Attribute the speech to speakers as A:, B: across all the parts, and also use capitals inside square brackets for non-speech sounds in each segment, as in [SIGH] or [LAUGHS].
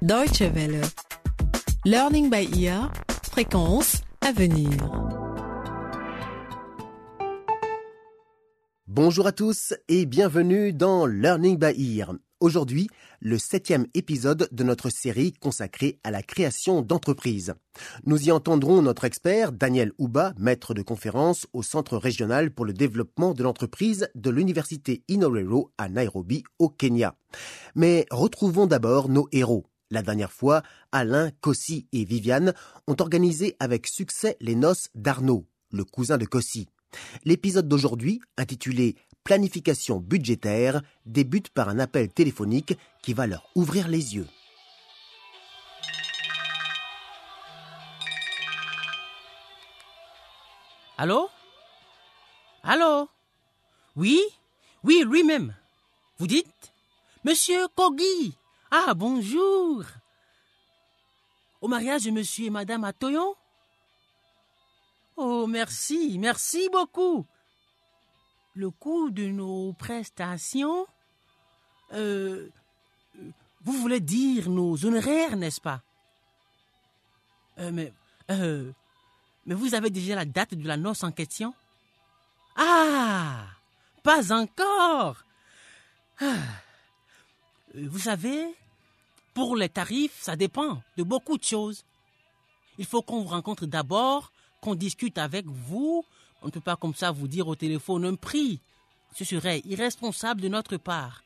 A: Deutsche Welle. Learning by ear. Fréquence à venir.
B: Bonjour à tous et bienvenue dans Learning by Ear. Aujourd'hui, le septième épisode de notre série consacrée à la création d'entreprises. Nous y entendrons notre expert Daniel Ouba, maître de conférence au Centre régional pour le développement de l'entreprise de l'Université Inorero à Nairobi, au Kenya. Mais retrouvons d'abord nos héros. La dernière fois, Alain, Cossi et Viviane ont organisé avec succès les noces d'Arnaud, le cousin de Cossi. L'épisode d'aujourd'hui, intitulé Planification budgétaire, débute par un appel téléphonique qui va leur ouvrir les yeux.
C: Allô? Allô? Oui? Oui, lui-même. Vous dites? Monsieur Kogi Ah, bonjour. Au mariage de monsieur et madame Atoyon Oh, merci, merci beaucoup. Le coût de nos prestations euh, Vous voulez dire nos honoraires, n'est-ce pas? Euh, Mais euh, mais vous avez déjà la date de la noce en question? Ah Pas encore. Ah. Euh, Vous savez, pour les tarifs, ça dépend de beaucoup de choses. Il faut qu'on vous rencontre d'abord, qu'on discute avec vous. On ne peut pas comme ça vous dire au téléphone un prix. Ce serait irresponsable de notre part.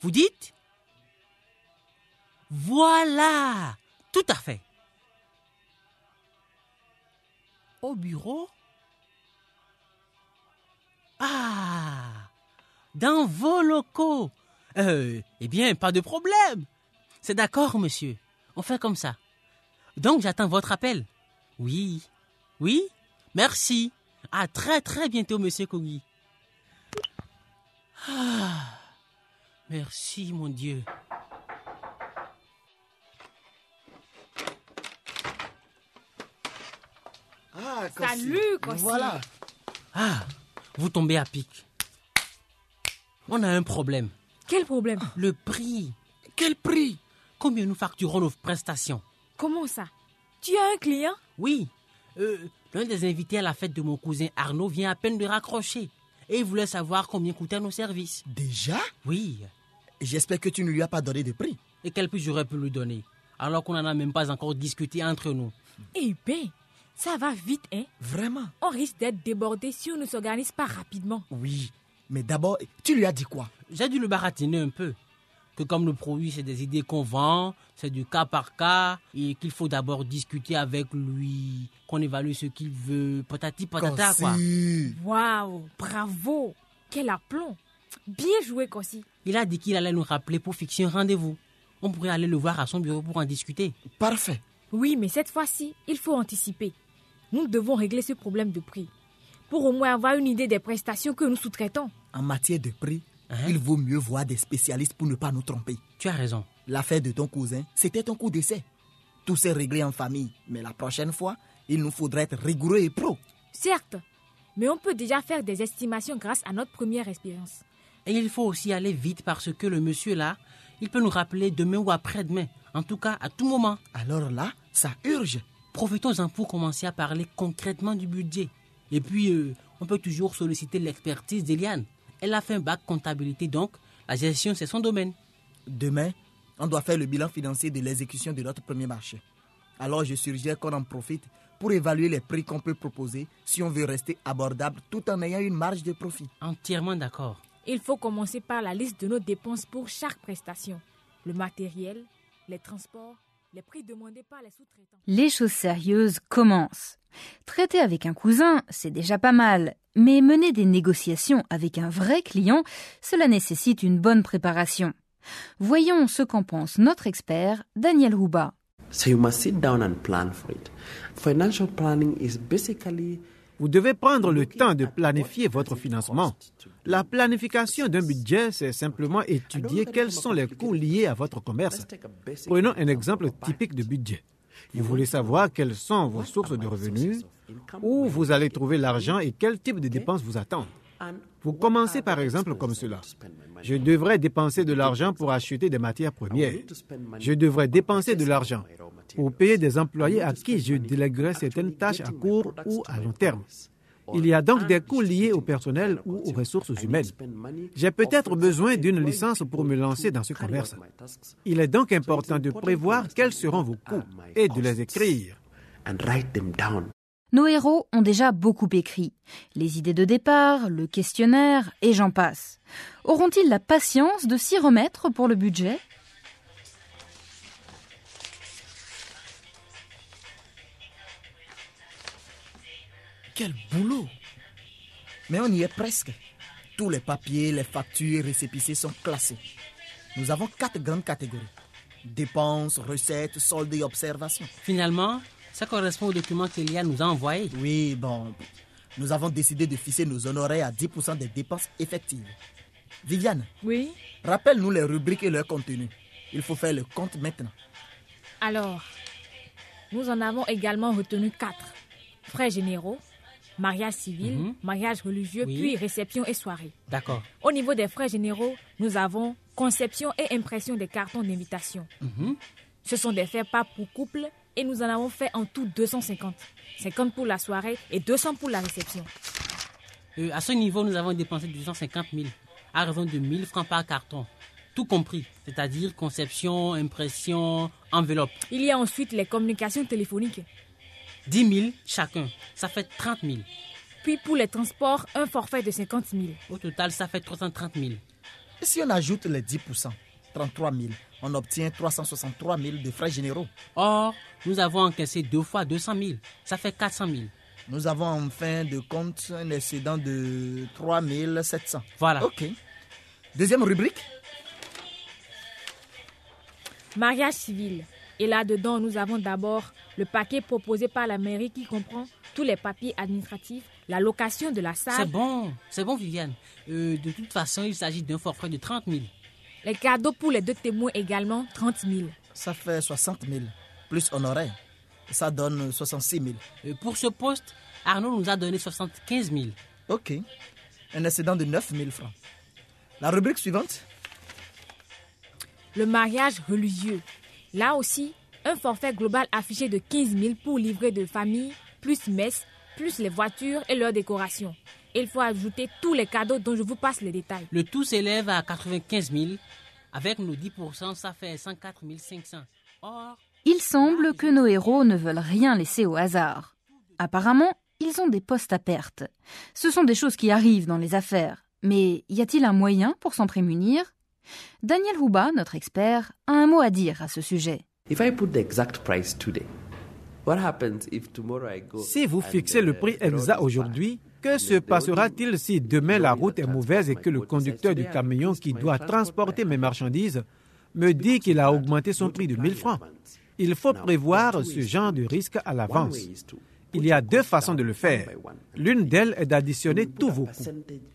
C: Vous dites Voilà Tout à fait. Au bureau Ah Dans vos locaux euh, Eh bien, pas de problème. C'est d'accord, monsieur. On fait comme ça. Donc, j'attends votre appel. Oui. Oui Merci. À très très bientôt, monsieur Kogi. Ah, merci, mon Dieu.
D: Ah,
E: Salut, Kossi.
D: Voilà.
C: Ah, vous tombez à pic. On a un problème.
E: Quel problème
C: Le prix.
D: Quel prix
C: Combien nous facturons nos prestations
E: Comment ça Tu as un client
C: Oui. Euh, L'un des invités à la fête de mon cousin Arnaud vient à peine de raccrocher. Et il voulait savoir combien coûtaient nos services.
D: Déjà
C: Oui.
D: J'espère que tu ne lui as pas donné de prix.
C: Et quel prix j'aurais pu lui donner Alors qu'on n'en a même pas encore discuté entre nous.
E: Eh ben, ça va vite, hein
D: Vraiment
E: On risque d'être débordé si on ne s'organise pas rapidement.
D: Oui. Mais d'abord, tu lui as dit quoi?
C: J'ai dû le baratiner un peu. Que comme le produit, c'est des idées qu'on vend, c'est du cas par cas, et qu'il faut d'abord discuter avec lui, qu'on évalue ce qu'il veut, patati patata, quoi.
E: Waouh, bravo Quel aplomb Bien joué, Kossi.
C: Il a dit qu'il allait nous rappeler pour fixer un rendez-vous. On pourrait aller le voir à son bureau pour en discuter.
D: Parfait.
E: Oui, mais cette fois-ci, il faut anticiper. Nous devons régler ce problème de prix. Pour au moins avoir une idée des prestations que nous sous-traitons.
D: En matière de prix,
C: Hein?
D: il vaut mieux voir des spécialistes pour ne pas nous tromper.
C: Tu as raison.
D: L'affaire de ton cousin, c'était un coup d'essai. Tout s'est réglé en famille. Mais la prochaine fois, il nous faudrait être rigoureux et pro.
E: Certes, mais on peut déjà faire des estimations grâce à notre première expérience.
C: Et il faut aussi aller vite parce que le monsieur là, il peut nous rappeler demain ou après-demain. En tout cas, à tout moment.
D: Alors là, ça urge.
C: Profitons-en pour commencer à parler concrètement du budget. Et puis, euh, on peut toujours solliciter l'expertise d'Eliane. Elle a fait un bac comptabilité, donc la gestion, c'est son domaine.
D: Demain, on doit faire le bilan financier de l'exécution de notre premier marché. Alors je suggère qu'on en profite pour évaluer les prix qu'on peut proposer si on veut rester abordable tout en ayant une marge de profit.
C: Entièrement d'accord.
E: Il faut commencer par la liste de nos dépenses pour chaque prestation. Le matériel, les transports, les prix demandés par les sous-traitants.
F: Les choses sérieuses commencent. Traiter avec un cousin, c'est déjà pas mal, mais mener des négociations avec un vrai client, cela nécessite une bonne préparation. Voyons ce qu'en pense notre expert, Daniel Rouba.
G: So you must sit down and plan for it. Financial planning is basically
H: Vous devez prendre le temps de planifier votre financement. La planification d'un budget, c'est simplement étudier quels sont les coûts liés à votre commerce. Prenons un exemple typique de budget. Vous voulez savoir quelles sont vos sources de revenus, où vous allez trouver l'argent et quel type de dépenses vous attendent. Vous commencez par exemple comme cela. Je devrais dépenser de l'argent pour acheter des matières premières. Je devrais dépenser de l'argent pour payer des employés à qui je délèguerai certaines tâches à court ou à long terme. Il y a donc des coûts liés au personnel ou aux ressources humaines. J'ai peut-être besoin d'une licence pour me lancer dans ce commerce. Il est donc important de prévoir quels seront vos coûts et de les écrire.
F: Nos héros ont déjà beaucoup écrit. Les idées de départ, le questionnaire et j'en passe. Auront-ils la patience de s'y remettre pour le budget?
D: Quel boulot Mais on y est presque. Tous les papiers, les factures, récépissés sont classés. Nous avons quatre grandes catégories. Dépenses, recettes, soldes et observations.
C: Finalement, ça correspond au document qu'Elia nous a envoyé.
D: Oui, bon. Nous avons décidé de fixer nos honoraires à 10% des dépenses effectives. Viviane,
E: Oui.
D: rappelle-nous les rubriques et leur contenu. Il faut faire le compte maintenant.
E: Alors, nous en avons également retenu quatre. Frais généraux, mariage civil,
C: Mhm.
E: mariage religieux,
C: Oui.
E: puis réception et soirée.
C: D'accord.
E: Au niveau des frais généraux, nous avons conception et impression des cartons d'invitation.
C: Mhm.
E: Ce sont des faits pas pour couple et nous en avons fait en tout 250. 50 pour la soirée et 200 pour la réception.
C: Euh, à ce niveau, nous avons dépensé 250 000 à raison de 1000 francs par carton. Tout compris, c'est-à-dire conception, impression, enveloppe.
E: Il y a ensuite les communications téléphoniques.
C: 10 000 chacun. Ça fait 30 000.
E: Puis pour les transports, un forfait de 50 000.
C: Au total, ça fait 330 000.
D: Et si on ajoute les 10%, 33 000, on obtient 363 000 de frais généraux.
C: Or, nous avons encaissé deux fois 200 000. Ça fait 400 000.
D: Nous avons en fin de compte un excédent de 3 700.
C: Voilà.
D: Ok. Deuxième rubrique
E: Mariage civil. Et là-dedans, nous avons d'abord le paquet proposé par la mairie qui comprend tous les papiers administratifs, la location de la
C: C'est
E: salle,
C: bon. C'est bon, Viviane. Euh, de toute façon, il s'agit d'un forfait de 30 000.
E: Les cadeaux pour les deux témoins également, 30 000.
D: Ça fait 60 000, plus honoraires. Ça donne 66 000.
C: Euh, pour ce poste, Arnaud nous a donné 75 000.
D: Ok. Un excédent de 9 000 francs. La rubrique suivante
E: Le mariage religieux. Là aussi, un forfait global affiché de 15 000 pour livrer de famille, plus messe, plus les voitures et leurs décorations. Il faut ajouter tous les cadeaux dont je vous passe les détails.
C: Le tout s'élève à 95 000. Avec nos 10%, ça fait 104 500. Or,
F: Il semble que nos héros ne veulent rien laisser au hasard. Apparemment, ils ont des postes à perte. Ce sont des choses qui arrivent dans les affaires. Mais y a-t-il un moyen pour s'en prémunir? Daniel Houba, notre expert, a un mot à dire à ce sujet.
G: If I put the exact price today,
H: Si vous fixez le
G: the
H: prix
G: bad?
H: aujourd'hui, que se passera-t-il si demain la route est mauvaise et que le conducteur du
G: "Today I
H: camion qui doit
G: transport
H: transporter mes
G: 100
H: marchandises me dit qu'il a augmenté son prix de 1000 francs Il faut prévoir ce genre de risque à l'avance. Il y a deux façons de le faire. L'une d'elles est d'additionner tous vos coûts,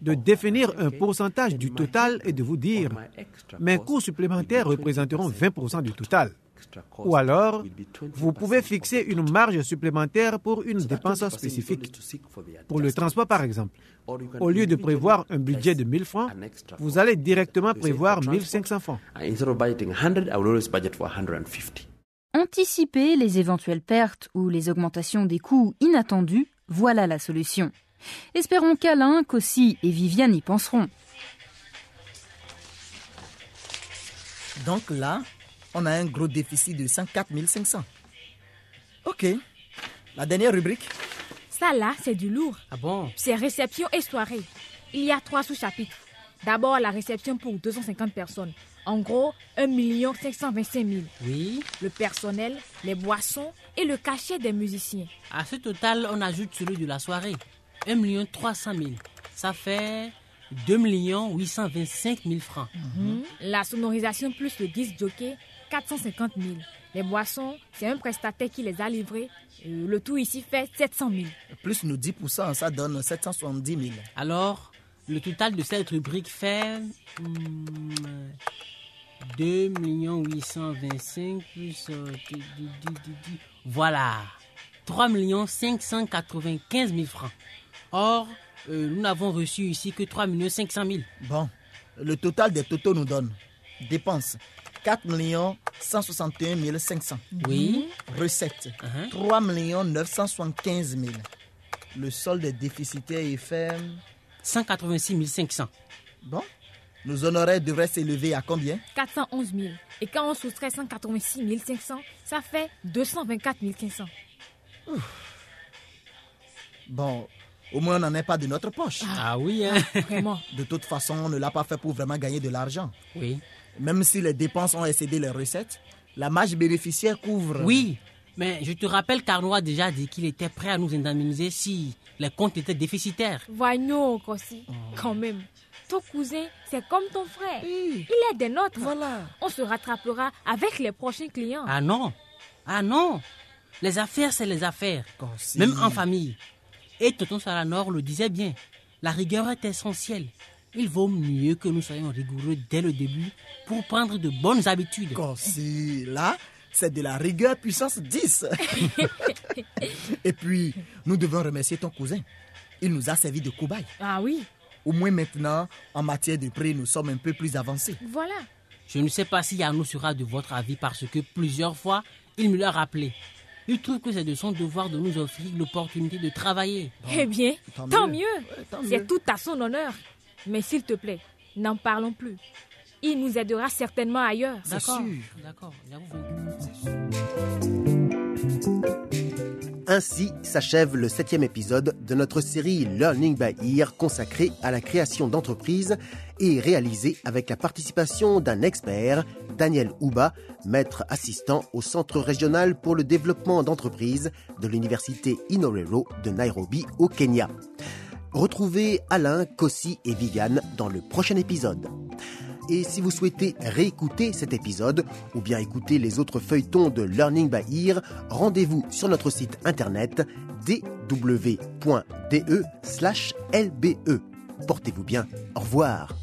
H: de définir un pourcentage du total et de vous dire mes coûts supplémentaires représenteront 20% du total. Ou alors, vous pouvez fixer une marge supplémentaire pour une dépense spécifique. Pour le transport, par exemple, au lieu de prévoir un budget de 1000 francs, vous allez directement prévoir 1500 francs.
G: Instead of budgeting 100, I will always budget for 150.
F: Anticiper les éventuelles pertes ou les augmentations des coûts inattendus, voilà la solution. Espérons qu'Alain, Cossi et Viviane y penseront.
D: Donc là, on a un gros déficit de 104 500. Ok. La dernière rubrique
E: Ça là, c'est du lourd.
C: ah bon?
E: C'est réception et soirée. Il y a trois sous-chapitres. D'abord, la réception pour 250 personnes. En gros, 1 525 000.
C: Oui.
E: Le personnel, les boissons et le cachet des musiciens.
C: À ce total, on ajoute celui de la soirée. 1 300 000. Ça fait 2 825 000 francs.
E: Mhm. La sonorisation plus le disque jockey, 450 000. Les boissons, c'est un prestataire qui les a livrés. Euh, Le tout ici fait 700 000.
D: Plus nos 10%, ça donne 770 000.
C: Alors, le total de cette rubrique fait hum, 2 825 plus... euh, voilà. 3 595 000 francs. Or, euh, nous n'avons reçu ici que 3 500 000.
D: Bon, le total des totaux nous donne dépenses 4 161 500.
C: Oui.
D: Recettes
C: Uh-huh.
D: 3 975 000. Le solde est déficitaire et fait.
C: 186 500.
D: Bon, nos honoraires devraient s'élever à combien?
E: 411 000. Et quand on soustrait 186 500, ça fait 224 500.
D: Bon, au moins on n'en est pas de notre poche.
C: Ah oui, hein
E: Vraiment.
D: De toute façon, on ne l'a pas fait pour vraiment gagner de l'argent.
C: Oui.
D: Même si les dépenses ont excédé les recettes, la marge bénéficiaire couvre.
C: Oui, mais je te rappelle qu'Arnaud a déjà dit qu'il était prêt à nous indemniser si les comptes étaient déficitaires.
E: Voyons, Kossi, quand même. Ton cousin, c'est comme ton frère. Il est des nôtres.
D: Voilà.
E: On se rattrapera avec les prochains clients.
C: Ah non Ah non Les affaires, c'est les affaires.
D: Kossi.
C: Même en famille. Et Tonton Salanor le disait bien. La rigueur est essentielle. Il vaut mieux que nous soyons rigoureux dès le début pour prendre de bonnes habitudes.
D: Corsi, là, c'est de la rigueur puissance 10. [LAUGHS] Et puis, nous devons remercier ton cousin. Il nous a servi de cobaye.
E: Ah oui,
D: Au moins maintenant, en matière de prix, nous sommes un peu plus avancés.
E: voilà.
C: Je ne sais pas si Arnaud sera de votre avis parce que plusieurs fois, il me l'a rappelé. Il trouve que c'est de son devoir de nous offrir l'opportunité de travailler.
E: Eh bien,
D: tant
E: tant,
D: mieux.
E: mieux.
D: Ouais, tant
E: C'est tout à son honneur. Mais s'il te plaît, n'en parlons plus. Il nous aidera certainement ailleurs.
C: D'accord.
D: sûr.
C: D'accord.
B: Ainsi s'achève le septième épisode de notre série Learning by Ear consacrée à la création d'entreprises et réalisée avec la participation d'un expert, Daniel Ouba, maître assistant au Centre régional pour le développement d'entreprises de l'Université Inorero de Nairobi au Kenya. Retrouvez Alain, Kossi et Viviane dans le prochain épisode. Et si vous souhaitez réécouter cet épisode ou bien écouter les autres feuilletons de Learning by Ear, rendez-vous sur notre site internet dw.de/lbe. Portez-vous bien. Au revoir.